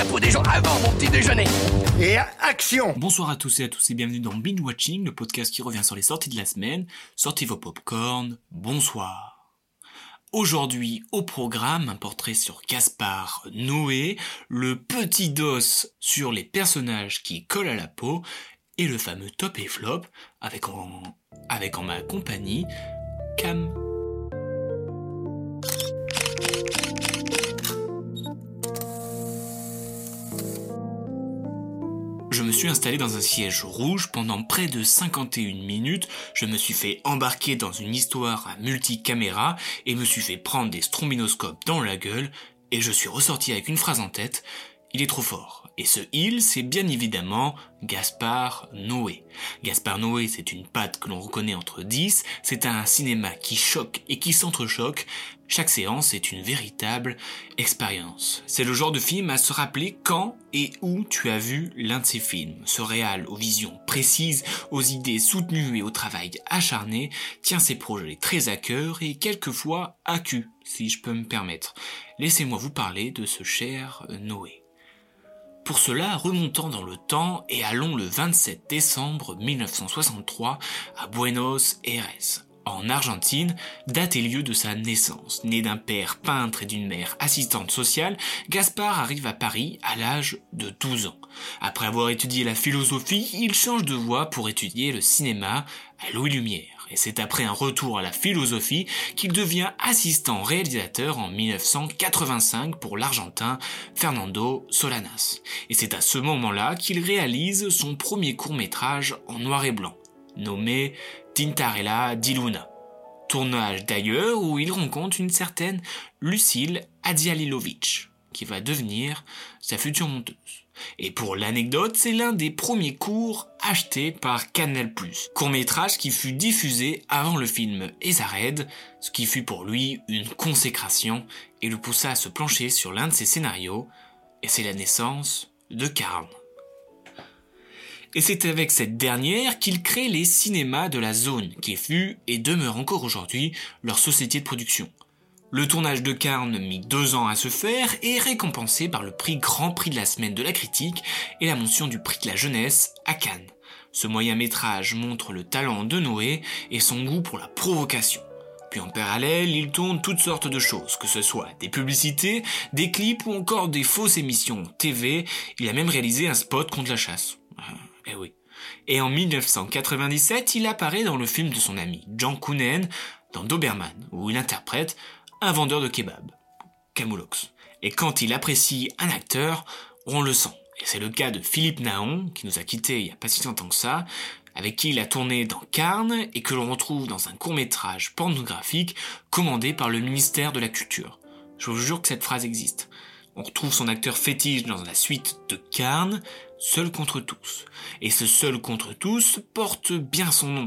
la peau des gens avant mon petit déjeuner. Et action Bonsoir à tous et à tous et bienvenue dans Binge Watching, le podcast qui revient sur les sorties de la semaine. Sortez vos popcorn, bonsoir. Aujourd'hui au programme un portrait sur Gaspard Noé, le petit dos sur les personnages qui collent à la peau et le fameux top et flop avec en, avec en ma compagnie Cam. Suis installé dans un siège rouge. Pendant près de 51 minutes, je me suis fait embarquer dans une histoire à multicaméra et me suis fait prendre des strombinoscopes dans la gueule et je suis ressorti avec une phrase en tête, il est trop fort. Et ce il, c'est bien évidemment Gaspard Noé. Gaspard Noé, c'est une patte que l'on reconnaît entre 10, c'est un cinéma qui choque et qui s'entrechoque. Chaque séance est une véritable expérience. C'est le genre de film à se rappeler quand et où tu as vu l'un de ces films. Ce réal aux visions précises, aux idées soutenues et au travail acharné tient ses projets très à cœur et quelquefois à si je peux me permettre. Laissez-moi vous parler de ce cher Noé. Pour cela, remontons dans le temps et allons le 27 décembre 1963 à Buenos Aires, en Argentine, date et lieu de sa naissance. Né d'un père peintre et d'une mère assistante sociale, Gaspard arrive à Paris à l'âge de 12 ans. Après avoir étudié la philosophie, il change de voie pour étudier le cinéma à Louis Lumière. Et c'est après un retour à la philosophie qu'il devient assistant réalisateur en 1985 pour l'Argentin Fernando Solanas. Et c'est à ce moment-là qu'il réalise son premier court-métrage en noir et blanc, nommé Tintarella di Luna. Tournage d'ailleurs où il rencontre une certaine Lucille Adzialilovic, qui va devenir sa future monteuse. Et pour l'anecdote, c'est l'un des premiers cours achetés par Canal+. Court-métrage qui fut diffusé avant le film Ezared, ce qui fut pour lui une consécration et le poussa à se plancher sur l'un de ses scénarios, et c'est la naissance de Karl. Et c'est avec cette dernière qu'il crée les cinémas de la zone, qui fut et demeure encore aujourd'hui leur société de production. Le tournage de Carne mit deux ans à se faire et est récompensé par le prix Grand Prix de la semaine de la critique et la mention du prix de la jeunesse à Cannes. Ce moyen métrage montre le talent de Noé et son goût pour la provocation. Puis en parallèle, il tourne toutes sortes de choses, que ce soit des publicités, des clips ou encore des fausses émissions TV. Il a même réalisé un spot contre la chasse. Eh oui. Et en 1997, il apparaît dans le film de son ami Jean Kounen, dans Doberman, où il interprète un vendeur de kebab, Camoulox. Et quand il apprécie un acteur, on le sent. Et c'est le cas de Philippe Naon, qui nous a quittés il y a pas si longtemps que ça, avec qui il a tourné dans Carne et que l'on retrouve dans un court-métrage pornographique commandé par le ministère de la Culture. Je vous jure que cette phrase existe. On retrouve son acteur fétiche dans la suite de Carne, Seul contre tous. Et ce Seul contre tous porte bien son nom,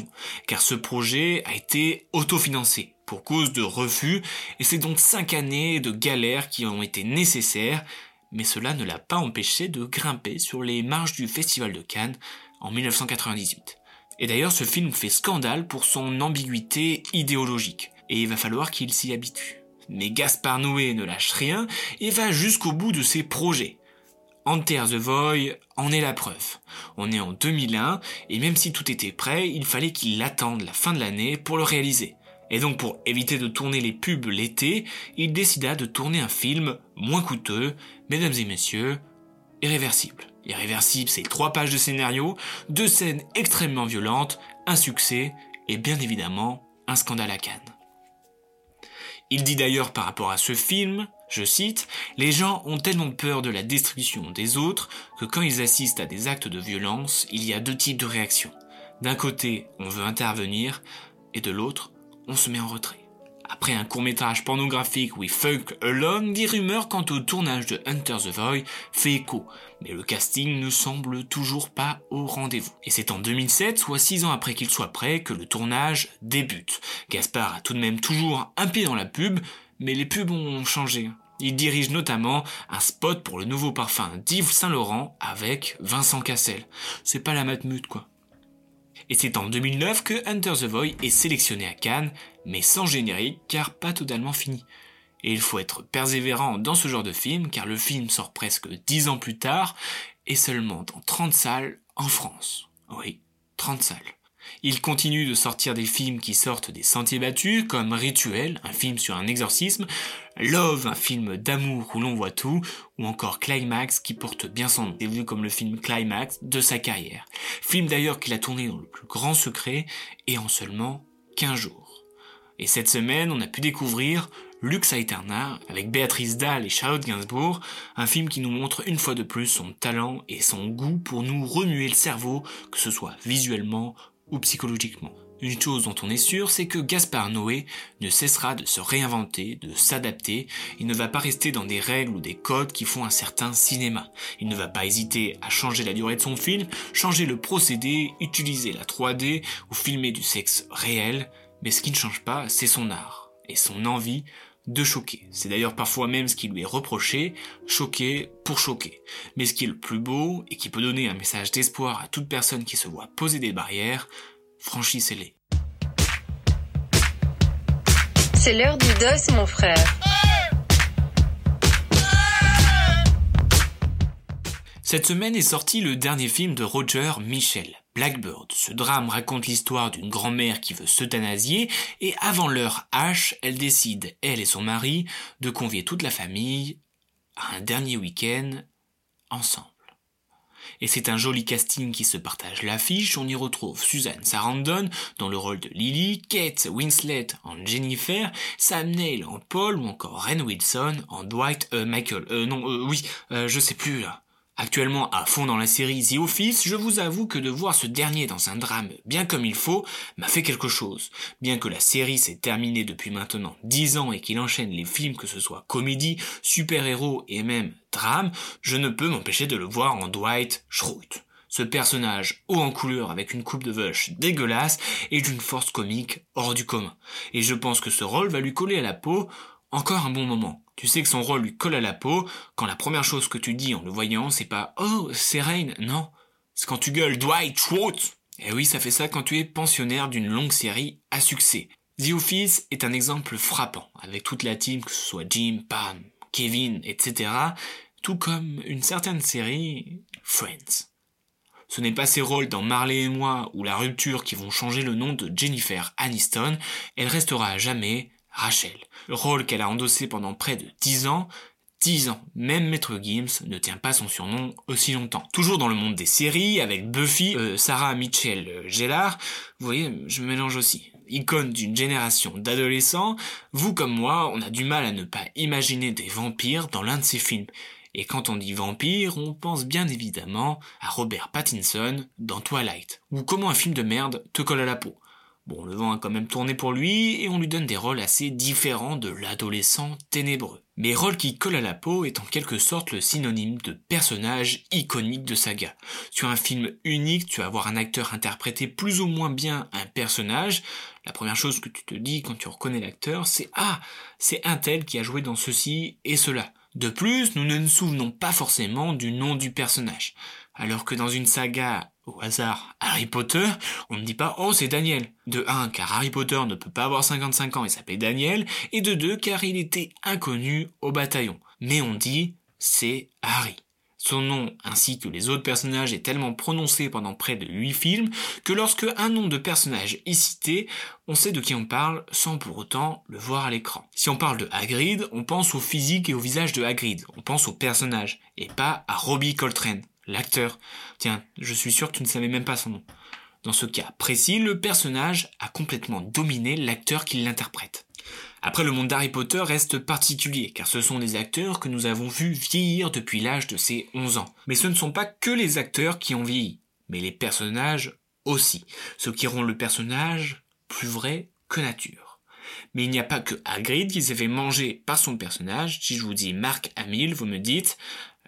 car ce projet a été autofinancé pour cause de refus, et c'est donc cinq années de galères qui ont été nécessaires, mais cela ne l'a pas empêché de grimper sur les marges du Festival de Cannes en 1998. Et d'ailleurs, ce film fait scandale pour son ambiguïté idéologique, et il va falloir qu'il s'y habitue. Mais Gaspard Noé ne lâche rien et va jusqu'au bout de ses projets. Enter the Void en est la preuve. On est en 2001 et même si tout était prêt, il fallait qu'il attende la fin de l'année pour le réaliser. Et donc pour éviter de tourner les pubs l'été, il décida de tourner un film moins coûteux, mesdames et messieurs, Irréversible. Irréversible, c'est trois pages de scénario, deux scènes extrêmement violentes, un succès et bien évidemment un scandale à Cannes. Il dit d'ailleurs par rapport à ce film, je cite, Les gens ont tellement peur de la destruction des autres que quand ils assistent à des actes de violence, il y a deux types de réactions. D'un côté, on veut intervenir, et de l'autre, on se met en retrait. Après un court-métrage pornographique We Fuck Alone, des rumeurs quant au tournage de Hunter the Void fait écho, mais le casting ne semble toujours pas au rendez-vous. Et c'est en 2007, soit 6 ans après qu'il soit prêt, que le tournage débute. Gaspard a tout de même toujours un pied dans la pub, mais les pubs ont changé. Il dirige notamment un spot pour le nouveau parfum d'Yves Saint Laurent avec Vincent Cassel. C'est pas la matmute quoi. Et c'est en 2009 que Hunter the Void est sélectionné à Cannes, mais sans générique car pas totalement fini. Et il faut être persévérant dans ce genre de film car le film sort presque 10 ans plus tard et seulement dans 30 salles en France. Oui, 30 salles. Il continue de sortir des films qui sortent des sentiers battus, comme Rituel, un film sur un exorcisme, Love, un film d'amour où l'on voit tout, ou encore Climax qui porte bien son nom, vu comme le film Climax de sa carrière. Film d'ailleurs qu'il a tourné dans le plus grand secret et en seulement 15 jours. Et cette semaine, on a pu découvrir Lux Aeterna avec Béatrice Dalle et Charlotte Gainsbourg, un film qui nous montre une fois de plus son talent et son goût pour nous remuer le cerveau, que ce soit visuellement psychologiquement. Une chose dont on est sûr, c'est que Gaspard Noé ne cessera de se réinventer, de s'adapter, il ne va pas rester dans des règles ou des codes qui font un certain cinéma. Il ne va pas hésiter à changer la durée de son film, changer le procédé, utiliser la 3D ou filmer du sexe réel, mais ce qui ne change pas, c'est son art et son envie de choquer. C'est d'ailleurs parfois même ce qui lui est reproché, choquer pour choquer. Mais ce qui est le plus beau et qui peut donner un message d'espoir à toute personne qui se voit poser des barrières, franchissez-les. C'est l'heure du dos, mon frère. Cette semaine est sorti le dernier film de Roger Michel, Blackbird. Ce drame raconte l'histoire d'une grand-mère qui veut s'euthanasier et avant l'heure H, elle décide, elle et son mari, de convier toute la famille à un dernier week-end ensemble. Et c'est un joli casting qui se partage l'affiche. On y retrouve Suzanne Sarandon dans le rôle de Lily, Kate Winslet en Jennifer, Sam Neill en Paul ou encore Ren Wilson en Dwight, euh, Michael, euh, non, euh, oui, je sais plus. Actuellement à fond dans la série The Office, je vous avoue que de voir ce dernier dans un drame bien comme il faut m'a fait quelque chose. Bien que la série s'est terminée depuis maintenant 10 ans et qu'il enchaîne les films que ce soit comédie, super-héros et même drame, je ne peux m'empêcher de le voir en Dwight Schrute. Ce personnage haut en couleur avec une coupe de vache dégueulasse et d'une force comique hors du commun. Et je pense que ce rôle va lui coller à la peau encore un bon moment. Tu sais que son rôle lui colle à la peau quand la première chose que tu dis en le voyant, c'est pas Oh, c'est Rain. Non. C'est quand tu gueules Dwight Schrute. Et oui, ça fait ça quand tu es pensionnaire d'une longue série à succès. The Office est un exemple frappant, avec toute la team, que ce soit Jim, Pam, Kevin, etc., tout comme une certaine série, Friends. Ce n'est pas ses rôles dans Marley et moi ou La rupture qui vont changer le nom de Jennifer Aniston, elle restera à jamais Rachel. Le rôle qu'elle a endossé pendant près de 10 ans, 10 ans, même Maître Gims ne tient pas son surnom aussi longtemps. Toujours dans le monde des séries, avec Buffy, euh, Sarah Mitchell euh, Gellar, vous voyez, je mélange aussi. Icône d'une génération d'adolescents, vous comme moi, on a du mal à ne pas imaginer des vampires dans l'un de ces films. Et quand on dit vampire, on pense bien évidemment à Robert Pattinson dans Twilight, ou comment un film de merde te colle à la peau. Bon, le vent a quand même tourné pour lui et on lui donne des rôles assez différents de l'adolescent ténébreux. Mais rôle qui colle à la peau est en quelque sorte le synonyme de personnage iconique de saga. Sur un film unique, tu vas voir un acteur interpréter plus ou moins bien un personnage. La première chose que tu te dis quand tu reconnais l'acteur, c'est ah, c'est un tel qui a joué dans ceci et cela. De plus, nous ne nous souvenons pas forcément du nom du personnage. Alors que dans une saga au hasard Harry Potter, on ne dit pas oh c'est Daniel. De 1 car Harry Potter ne peut pas avoir 55 ans et s'appelle Daniel, et de 2 car il était inconnu au bataillon. Mais on dit c'est Harry. Son nom ainsi que les autres personnages est tellement prononcé pendant près de 8 films que lorsque un nom de personnage est cité, on sait de qui on parle sans pour autant le voir à l'écran. Si on parle de Hagrid, on pense au physique et au visage de Hagrid, on pense au personnage, et pas à Robbie Coltrane. L'acteur. Tiens, je suis sûr que tu ne savais même pas son nom. Dans ce cas précis, le personnage a complètement dominé l'acteur qui l'interprète. Après, le monde d'Harry Potter reste particulier, car ce sont des acteurs que nous avons vus vieillir depuis l'âge de ses 11 ans. Mais ce ne sont pas que les acteurs qui ont vieilli, mais les personnages aussi, ce qui rend le personnage plus vrai que nature. Mais il n'y a pas que Hagrid qui s'est fait manger par son personnage. Si je vous dis Mark Hamill, vous me dites,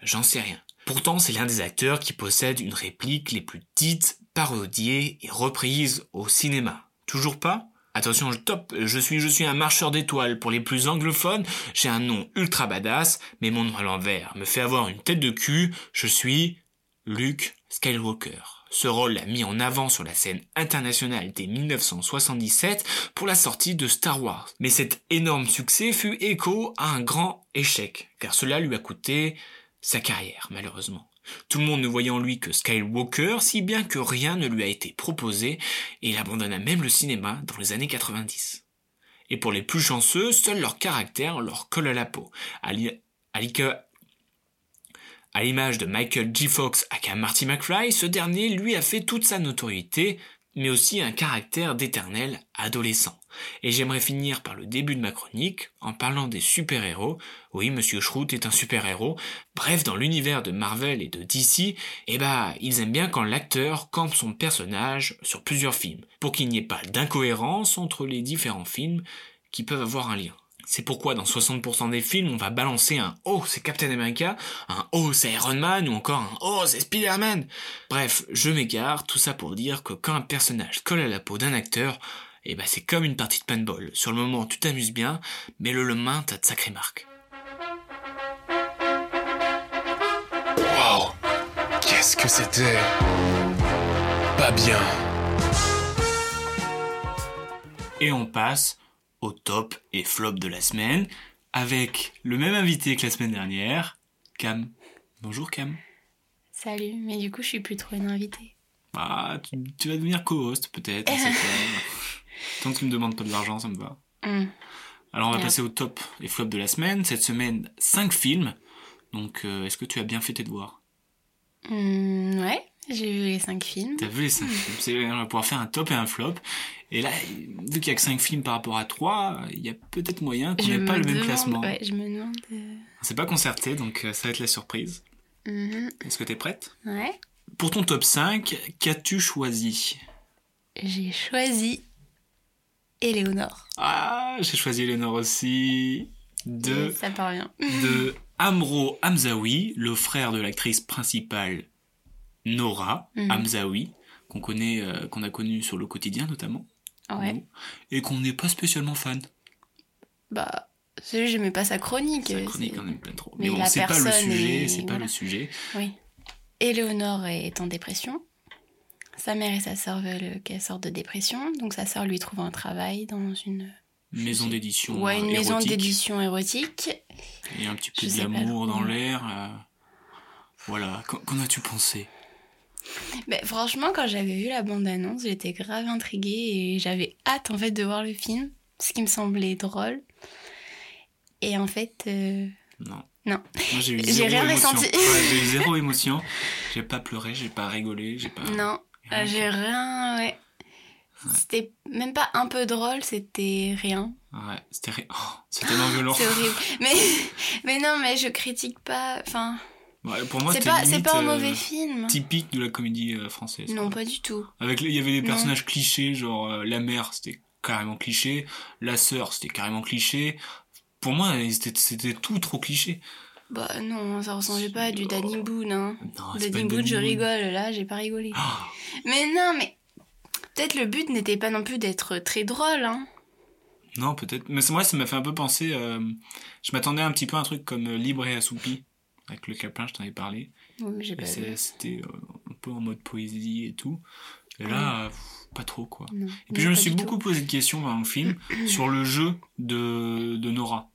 j'en sais rien. Pourtant, c'est l'un des acteurs qui possède une réplique les plus dites, parodiées et reprises au cinéma. Toujours pas? Attention, je top, je suis, je suis un marcheur d'étoiles. Pour les plus anglophones, j'ai un nom ultra badass, mais mon nom à l'envers me fait avoir une tête de cul. Je suis Luke Skywalker. Ce rôle l'a mis en avant sur la scène internationale dès 1977 pour la sortie de Star Wars. Mais cet énorme succès fut écho à un grand échec, car cela lui a coûté sa carrière, malheureusement. Tout le monde ne voyait en lui que Skywalker, si bien que rien ne lui a été proposé, et il abandonna même le cinéma dans les années 90. Et pour les plus chanceux, seul leur caractère leur colle à la peau. À l'image de Michael G. Fox aka Marty McFly, ce dernier lui a fait toute sa notoriété mais aussi un caractère d'éternel adolescent. Et j'aimerais finir par le début de ma chronique en parlant des super-héros. Oui, Monsieur Schroot est un super-héros. Bref, dans l'univers de Marvel et de DC, eh bah, ils aiment bien quand l'acteur campe son personnage sur plusieurs films, pour qu'il n'y ait pas d'incohérence entre les différents films qui peuvent avoir un lien. C'est pourquoi dans 60% des films, on va balancer un Oh, c'est Captain America, un Oh, c'est Iron Man, ou encore un Oh, c'est Spider-Man. Bref, je m'égare, tout ça pour dire que quand un personnage colle à la peau d'un acteur, eh ben c'est comme une partie de paintball. Sur le moment, tu t'amuses bien, mais le lendemain, t'as de sacrées marques. Wow Qu'est-ce que c'était Pas bien. Et on passe au top et flop de la semaine avec le même invité que la semaine dernière, Cam. Bonjour Cam. Salut, mais du coup je suis plus trop une invitée. Ah, tu, vas devenir co-host peut-être. Tant que tu me demandes pas de l'argent, ça me va. Hmm. Alors on va passer au top et flop de la semaine. Cette semaine, 5 films. Donc euh, est-ce que tu as bien fait tes devoirs? Hmm, Ouais. J'ai vu les cinq films. T'as vu les cinq films On va pouvoir faire un top et un flop. Et là, vu qu'il y a que cinq films par rapport à trois, il y a peut-être moyen qu'on n'ait pas le même classement. Ouais, je me demande. Euh... C'est pas concerté, donc euh, ça va être la surprise. Mhm. Est-ce que t'es prête? Ouais. Pour ton top 5, qu'as-tu choisi? J'ai choisi Éléonore. Ah, j'ai choisi Éléonore aussi. De, ça parvient. de Amro Hamzaoui, le frère de l'actrice principale Nora Mhm. Hamzaoui, qu'on connaît, euh, qu'on a connu sur le quotidien notamment. Ouais. nous, et qu'on n'est pas spécialement fan. Bah, celui j'aimais pas sa chronique. Sa euh, chronique, on n'aime pas trop. Mais Mais bon, c'est pas le sujet, est- c'est pas voilà. le sujet. Oui. Éléonore est en dépression. Sa mère et sa sœur veulent qu'elle sorte de dépression, donc sa sœur lui trouve un travail dans une, Maison d'édition. ouais, une euh, maison érotique. d'édition érotique. Il y a un petit peu d'amour dans l'air. euh, Voilà. Qu'en as-tu pensé? Mais franchement, quand j'avais vu la bande-annonce, j'étais grave intriguée et j'avais hâte en fait de voir le film, ce qui me semblait drôle. Et en fait, euh, Non. Non. J'ai rien émotion. ressenti. Ouais, j'ai eu zéro émotion. J'ai pas pleuré, j'ai pas rigolé, j'ai pas. non. Euh, j'ai rien, ouais. C'était même pas un peu drôle, c'était rien. Ouais, c'était ri- oh, c'est tellement violent. C'est horrible. Mais, mais non, mais je critique pas. Enfin, Ouais, pour moi, c'est pas, pas un euh, mauvais film. typique de la comédie euh, française. Non, quoi. pas du tout. Avec il y avait des Non. personnages clichés, genre euh, la mère, c'était carrément cliché, la sœur, c'était carrément cliché. Pour moi, c'était tout trop cliché. Bah non, ça ressemblait pas à du Danny Boone. Hein. Non, Danny une Boone, Danny je rigole. Là, j'ai pas rigolé. Ah, Mais non, mais peut-être le but n'était pas non plus d'être très drôle. Hein. non, peut-être. Mais c'est- moi, ça m'a fait un peu penser. euh, je m'attendais un petit peu à un truc comme euh, Libre et assoupi. Avec le Caplin, je t'en ai parlé. Oui, mais j'ai pas c'était euh, un peu en mode poésie et tout. Et là, euh, pff, pas trop quoi. Non, Et puis je me suis beaucoup tout. posé de questions dans le film sur le jeu de, de Nora.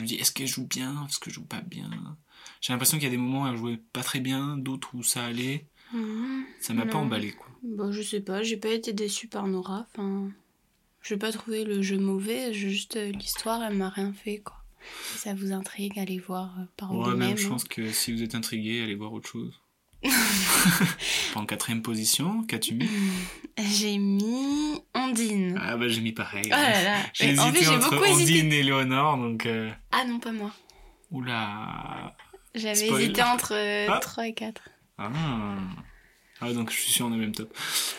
Je me dis, est-ce qu'elle joue bien Est-ce qu'elle joue pas bien? J'ai l'impression qu'il y a des moments où elle jouait pas très bien, d'autres où ça allait. Ça m'a pas emballé quoi. Bah, je sais pas, j'ai pas été déçue par Nora. Enfin, j'ai pas trouvé le jeu mauvais, juste euh, l'histoire, elle m'a rien fait quoi. Si ça vous intrigue, allez voir euh, par Ouais, vous-même. même je hein. pense que si vous êtes intrigué, allez voir autre chose. En quatrième position, qu'as-tu mis? J'ai mis Ondine. Ah bah j'ai mis pareil. Oh là là. J'ai Mais en fait, hésité entre beaucoup hésité. Ondine et Léonore, donc... euh, Ah non, pas moi. Oula J'avais hésité entre euh, Ah. 3 et 4. Ah. ah donc je suis sûr on est au même top.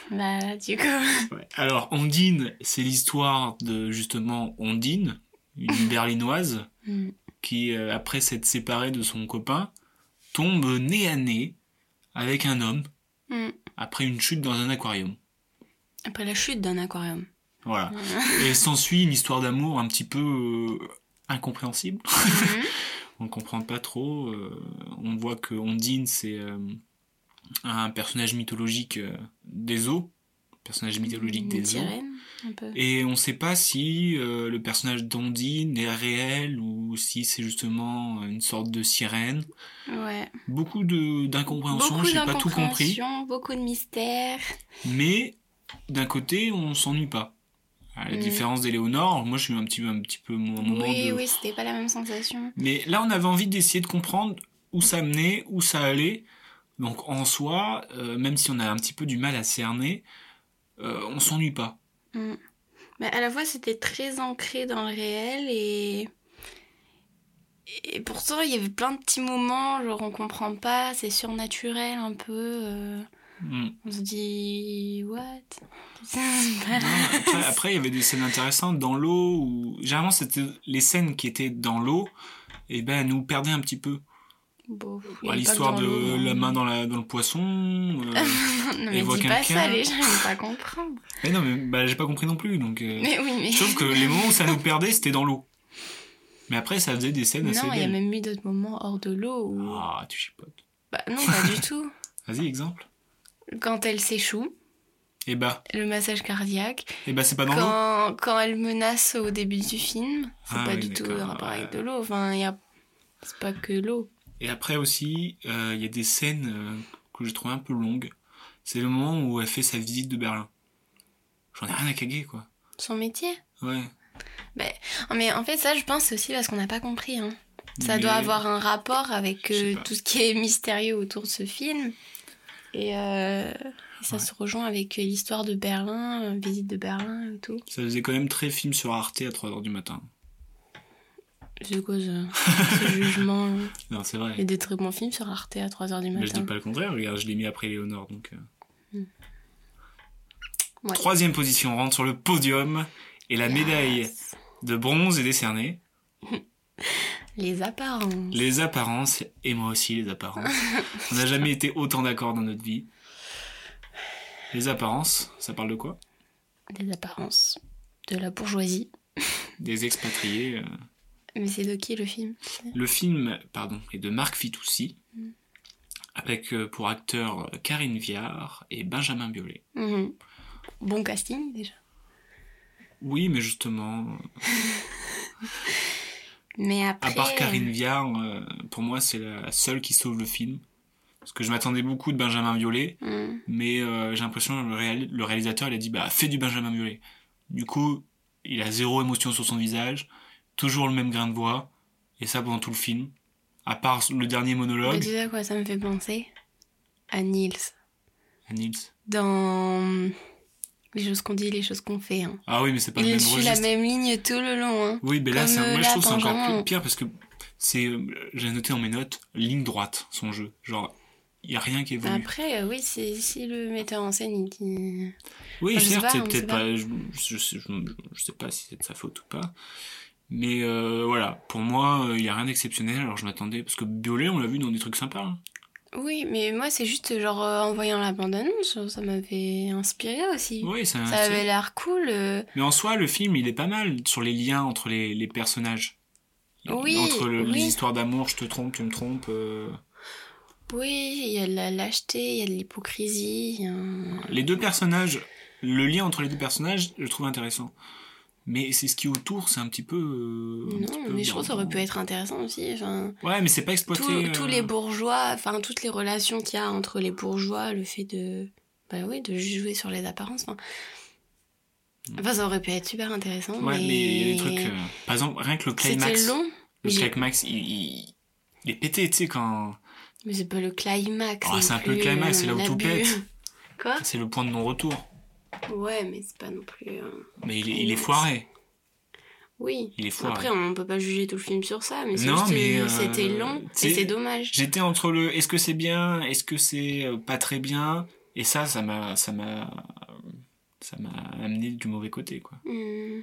Bah, du coup. Ouais. Alors, Ondine, c'est l'histoire de justement Ondine, une berlinoise, Mm. qui, euh, après s'être séparée de son copain, tombe nez à nez avec un homme Mm. après une chute dans un aquarium. Après la chute d'un aquarium. Voilà. Et s'ensuit une histoire d'amour un petit peu euh, incompréhensible. Mhm. on ne comprend pas trop. euh, on voit que Ondine, c'est euh, un personnage mythologique des eaux. Personnage mythologique des eaux. sirène, un peu. Et on ne sait pas si euh, le personnage d'Ondine est réel ou si c'est justement une sorte de sirène. Ouais. Beaucoup d'incompréhension, Beaucoup j'ai pas tout compris. beaucoup de mystères. Mais d'un côté, on s'ennuie pas. À la Mm. différence d'Éléonore, moi je suis un petit, un petit peu mon moment Oui, de... oui, c'était pas la même sensation. Mais là, on avait envie d'essayer de comprendre où ça menait, où ça allait. Donc en soi, euh, même si on a un petit peu du mal à cerner, on s'ennuie pas. Mm. Mais à la fois, c'était très ancré dans le réel et. Et pourtant, il y avait plein de petits moments, genre on comprend pas, c'est surnaturel un peu. euh, Mm. On se dit. What? Non, après, après, il y avait des scènes intéressantes dans l'eau où généralement c'était les scènes qui étaient dans l'eau et ben nous perdaient un petit peu. Bon, Bah, L'histoire de hein. la main dans, la, dans le poisson. euh, non, mais voit dis pas ça, les gens vont pas comprendre. Mais non, mais bah, j'ai pas compris non plus. Donc, euh, Mais oui, mais. Sauf que les moments où ça nous perdait, c'était dans l'eau. Mais après, ça faisait des scènes assez Non, il y a même eu d'autres moments hors de l'eau où. Ah, tu chipotes. Bah non, pas du tout. Vas-y, exemple. Quand elle s'échoue, Et bah, le massage cardiaque. et bah c'est pas dans l'eau. Quand, quand elle menace au début du film, c'est Ah pas oui, du tout rapport avec de l'eau. Enfin, il y a. C'est pas que l'eau. Et après aussi, euh, il y a des scènes euh, que j'ai trouvé un peu longues. C'est le moment où elle fait sa visite de Berlin. J'en ai rien à caguer, quoi. Son métier? Ouais. Oh, Mais en fait, ça, je pense, c'est aussi parce qu'on n'a pas compris. Hein. Ça Mais- doit avoir un rapport avec euh, tout ce qui est mystérieux autour de ce film. Et, euh, ça Ouais. se rejoint avec l'histoire de Berlin, visite de Berlin et tout. Ça faisait quand même très film sur Arte à 3h du matin. C'est quoi ça Ce jugement là Non, c'est Il y a vrai. des très bons films sur Arte à 3h du Mais je dis matin. pas le contraire, regarde, je l'ai mis après Léonore, donc... euh. Ouais. Troisième position, on rentre sur le podium. Et la médaille de bronze est décernée. Les apparences. Les apparences, et moi aussi les apparences. On n'a jamais été autant d'accord dans notre vie. Les apparences, ça parle de quoi? Les apparences. De la bourgeoisie. Des expatriés. euh. Mais c'est de qui le film? Le film, pardon, est de Marc Fitoussi, avec euh, pour acteurs euh, Karine Viard et Benjamin Biolay. Mhm. Bon casting déjà. Oui, mais justement, Mais après. à part Karine Viard, euh, pour moi c'est la seule qui sauve le film. Parce que je m'attendais beaucoup de Benjamin Biolay, Mhm. mais euh, j'ai l'impression que le, réal- le réalisateur il a dit bah fais du Benjamin Biolay. Du coup, il a zéro émotion sur son visage, toujours le même grain de voix, et ça pendant tout le film. À part le dernier monologue, tu sais à quoi ça me fait penser? À Niels. à Nils. Dans les choses qu'on dit, les choses qu'on fait. hein. Ah oui, mais c'est pas le même registre. la même ligne tout le long. Hein. Oui, mais là, c'est- moi je trouve c'est encore pire parce que c'est, euh, j'ai noté dans mes notes, ligne droite, son jeu. Genre, il y a rien qui évolue. Après, euh, oui, c'est si le metteur en scène il dit. oui, enfin, certes, c'est peut-être pas. pas, je, je, je- je sais pas si c'est de sa faute ou pas. Mais euh, voilà, pour moi, euh, il y a rien d'exceptionnel. Alors je m'attendais parce que Biolay, on l'a vu dans des trucs sympas. hein. Oui, mais moi c'est juste genre euh, en voyant la bande-annonce, ça m'avait inspiré aussi. Oui, ça. Ça avait l'air cool. euh, Mais en soi, le film, il est pas mal sur les liens entre les, les personnages. Oui, Entre le- les histoires d'amour, je te trompe, tu me trompes. euh, Oui, il y a de la lâcheté, il y a de l'hypocrisie. a Les deux personnages, le lien entre les deux personnages, je le trouve intéressant. Mais c'est ce qui est autour, c'est un petit peu. euh, petit Non, peu mais je trouve que ça aurait pu être intéressant aussi. Enfin, Ouais, mais c'est pas exploité. tous, euh, tous les bourgeois, enfin toutes les relations qu'il y a entre les bourgeois, le fait de, bah oui, de jouer sur les apparences. Enfin, enfin ça aurait pu être super intéressant. Ouais, mais mais il y a des trucs. euh, Par exemple, rien que le climax. C'était long. Le climax, il, il, il est pété, tu sais, quand. Mais c'est pas le climax. Oh, c'est un peu le climax, c'est là où tout pète. Quoi? C'est le point de non-retour. Ouais, mais c'est pas non plus. euh, Mais il est, il est foiré. Oui. Il est foiré. Après, on peut pas juger tout le film sur ça, mais mais, euh, c'était long et c'est dommage. J'étais entre le est-ce que c'est bien, est-ce que c'est euh, pas très bien, Et ça, ça m'a, ça m'a, ça m'a amené du mauvais côté, quoi. Hmm.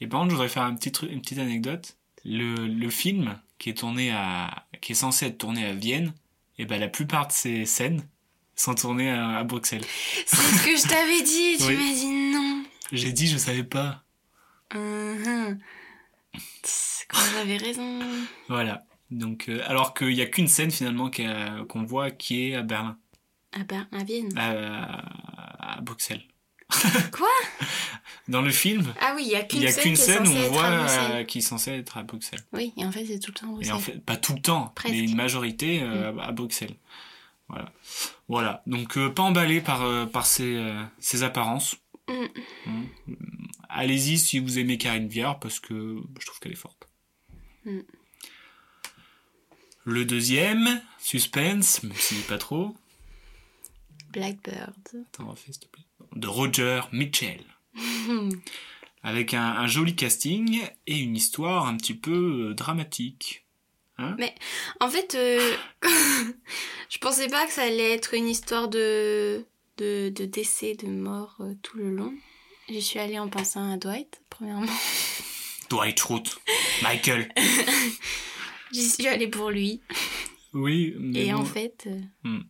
Et par contre, je voudrais faire un petit truc, une petite anecdote. Le, le film qui est tourné à, qui est censé être tourné à Vienne, et ben la plupart de ces scènes sont tournées à, à Bruxelles. C'est ce que je t'avais dit, tu Oui. m'as dit non. J'ai dit, je savais pas. Mhm. Tss, Quand j'avais raison. Voilà. Donc, euh, alors qu'il y a qu'une scène finalement qu'on voit qui est à Berlin, Ah bah, à Vienne. à, à Bruxelles. Quoi? Dans le film, Ah oui, il y a qu'une scène, est scène où censée on voit à euh, qui est censé être à Bruxelles. Oui, et en fait, c'est tout le temps à Et en fait, pas tout le temps, Presque. Mm. mais une majorité euh, à Bruxelles. Voilà. Voilà. Donc, euh, pas emballé par, euh, par ces, euh, ces apparences. Mm. Mm. Allez-y si vous aimez Karine Viard, parce que je trouve qu'elle est forte. Mm. Le deuxième, suspense, même si pas trop. Blackbird. Attends, refais, s'il te plaît. De Roger Mitchell. Avec un, un joli casting et une histoire un petit peu euh, dramatique. En fait, euh, je pensais pas que ça allait être une histoire de, de, de décès, de mort euh, tout le long. J'y suis allée en pensant à Dwight, premièrement. Dwight Schrute. Michael. J'y suis allée pour lui. Oui, mais Et bon. en fait, euh, Hmm.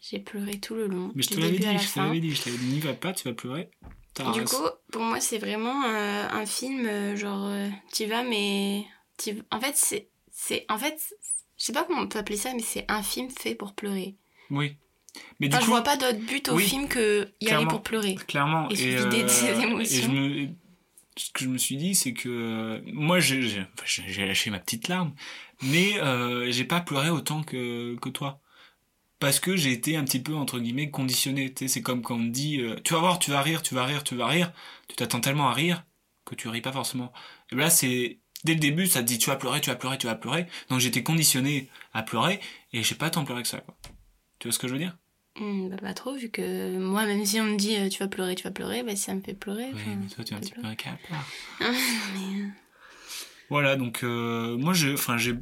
j'ai pleuré tout le long. Mais je te l'avais dit, je te l'avais dit, je t'avais dit, n'y va pas, tu vas pleurer. Du coup, pour moi, c'est vraiment euh, un film, genre, tu vas, mais. En fait, c'est. C'est- En fait, je sais pas comment on peut appeler ça, mais c'est un film fait pour pleurer. Oui. Mais du Enfin, je coup, vois pas d'autre but au oui, film que y aller pour pleurer. clairement, et et, vider de ses et je émotions. me, ce que je me suis dit, c'est que euh, moi, j'ai enfin, lâché ma petite larme, mais euh, j'ai pas pleuré autant que, que toi. Parce que j'ai été un petit peu, entre guillemets, conditionné. C'est comme quand on dit, euh, tu vas voir, tu vas rire, tu vas rire, tu vas rire. Tu t'attends tellement à rire que tu ris pas forcément. Et ben là, c'est, dès le début, ça te dit, tu vas pleurer, tu vas pleurer, tu vas pleurer. Donc j'étais conditionné à pleurer et j'ai pas tant pleuré que ça, quoi. Tu vois ce que je veux dire? Bah, pas trop, vu que moi, même si on me dit euh, tu vas pleurer, tu vas pleurer, bah, ça me fait pleurer. Oui, mais toi, tu es un petit peu un Voilà, donc euh, moi, j'ai, j'ai,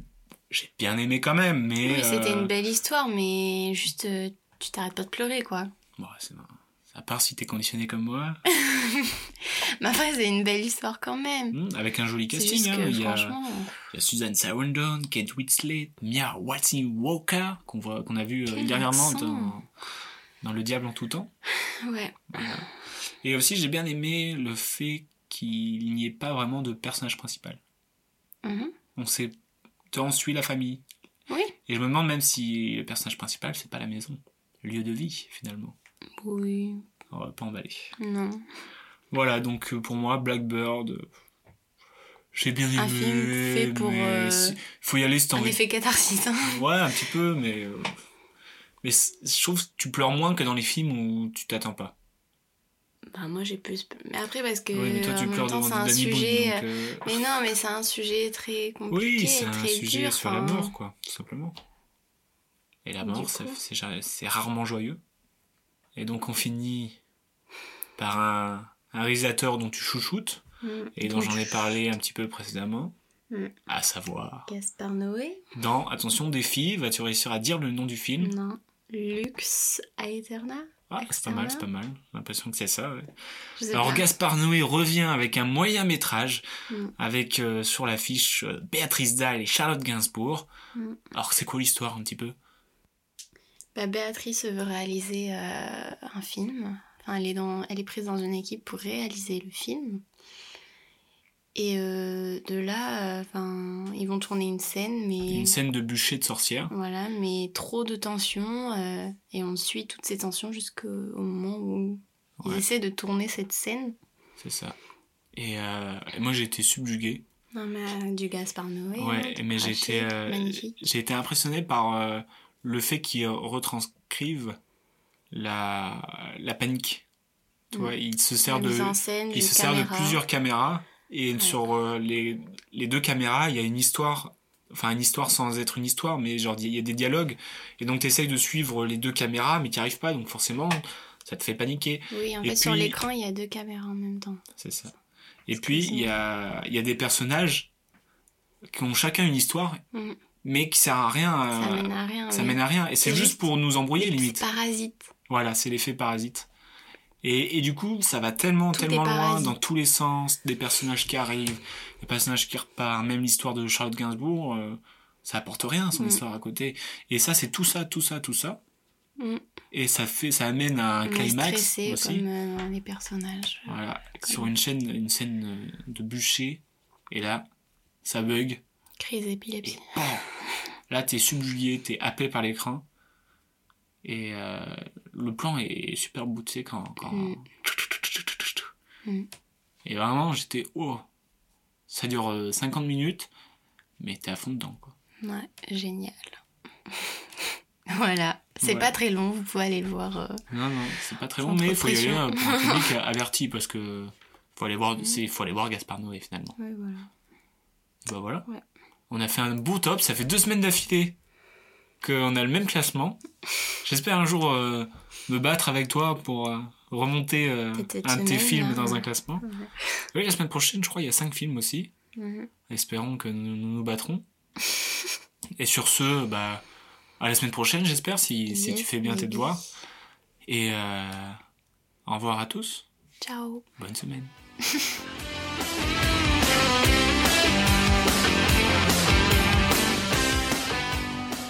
j'ai bien aimé quand même, mais. Oui, c'était euh, une belle histoire, mais juste, euh, tu t'arrêtes pas de pleurer, quoi. Bon, c'est à part si t'es conditionné comme moi, Mais après, c'est une belle histoire quand même. hmm, avec un joli casting. hein, il, y a, franchement. il y a Susan Sarandon, Kate Winslet, Mia qu'on voit, qu'on a vu euh, Quel dernièrement dans, dans Le Diable en tout temps. Ouais. Et aussi, j'ai bien aimé le fait qu'il n'y ait pas vraiment de personnage principal. Mhm. On sait, on suit la famille. Oui. Et je me demande même si le personnage principal, c'est pas la maison, le lieu de vie finalement. Oui. On va pas emballer. Non. Voilà, donc euh, pour moi, Blackbird, euh, j'ai bien aimé. Un film fait pour, euh, si- faut y aller si t'as Un effet catharsis. hein. Ouais, un petit peu, mais. euh, Mais je trouve que tu pleures moins que dans les films où tu t'attends pas. Bah, moi, j'ai plus. Mais après, parce que. oui, mais toi, tu en pleures temps, c'est un Danny Boone. sujet. donc, euh, euh, Mais non, mais c'est un sujet très compliqué. Oui, c'est un très sujet dur, sur enfin, la mort, quoi, tout simplement. Et la mort, c'est rarement joyeux. Et donc on finit par un, un réalisateur dont tu chouchoutes, mm. et dont j'en ai parlé un petit peu précédemment, Mm. à savoir, Gaspard Noé dans Attention des filles, vas-tu réussir à dire le nom du film? Non. Lux Aeterna? Ah, c'est pas mal, c'est pas mal, j'ai l'impression que c'est ça. ouais. Alors. Gaspard Noé revient avec un moyen métrage, Mm. avec euh, sur l'affiche euh, Béatrice Dalle et Charlotte Gainsbourg. Mm. Alors c'est quoi l'histoire un petit peu? Bah, Béatrice veut réaliser euh, un film. Enfin, elle est, dans, elle est prise dans une équipe pour réaliser le film. Et euh, de là, euh, ils vont tourner une scène, mais Une scène de bûcher de sorcière. voilà, mais trop de tensions euh, et on suit toutes ces tensions jusqu'au au moment où ils essaient de tourner cette scène. C'est ça. Et, et moi j'ai été subjugué. Non, mais du Gaspard Noé. Ouais, hein, mais j'ai été, j'ai été impressionné par le fait qu'ils retranscrivent la, la panique. Tu Mm. vois, il se sert La de, scène, se plusieurs caméras et Ouais. sur euh, les, les deux caméras, il y a une histoire, enfin une histoire sans être une histoire, mais genre il y a des dialogues et donc tu essayes de suivre les deux caméras, mais tu arrives pas, donc forcément ça te fait paniquer. Oui, en Et fait, sur l'écran, il y a deux caméras en même temps. C'est ça. Et puis il y a, il y a des personnages qui ont chacun une histoire, Mm. Mais qui sert à rien. Ça euh, mène à rien. ça oui. mène à rien. Et c'est juste juste pour nous embrouiller limite. Parasites. Voilà, c'est l'effet parasite. Et, et du coup, ça va tellement, Tout tellement loin parasite. dans tous les sens, des personnages qui arrivent, des personnages qui repartent, même l'histoire de Charlotte Gainsbourg, euh, ça apporte rien son Mm. histoire à côté. Et ça, c'est tout ça, tout ça, tout ça. Mm. Et ça fait, ça amène à un On climax stressé aussi. comme euh, les personnages. Voilà, sur une chaîne, une scène de bûcher. Et là, ça bug. Crise d'épilepsie. Là, t'es subjugué, t'es happé par l'écran. Et euh, le plan est super sais, quand. quand... Mm. Mm. Et vraiment, j'étais. Oh Ça dure euh, 50 minutes, mais t'es à fond dedans, quoi. Ouais, génial. voilà, c'est Ouais. pas très long, vous pouvez aller le voir. euh, Non, non, c'est pas très long, mais il faut y aller euh, pour un public averti parce que. Faut aller voir, c'est, faut aller voir Gaspard Noé finalement. Ouais, voilà. Bah voilà. Ouais. On a fait un beau top, ça fait deux semaines d'affilée qu'on a le même classement. J'espère un jour euh, me battre avec toi pour euh, remonter euh, un de tes films hein. dans un classement. Oui, la semaine prochaine, je crois, il y a cinq films aussi. Mhm. Espérons que nous nous, nous battrons. Et sur ce, bah, à la semaine prochaine, j'espère, si, si tu fais bien tes devoirs. Et au revoir à tous. Ciao. Bonne semaine.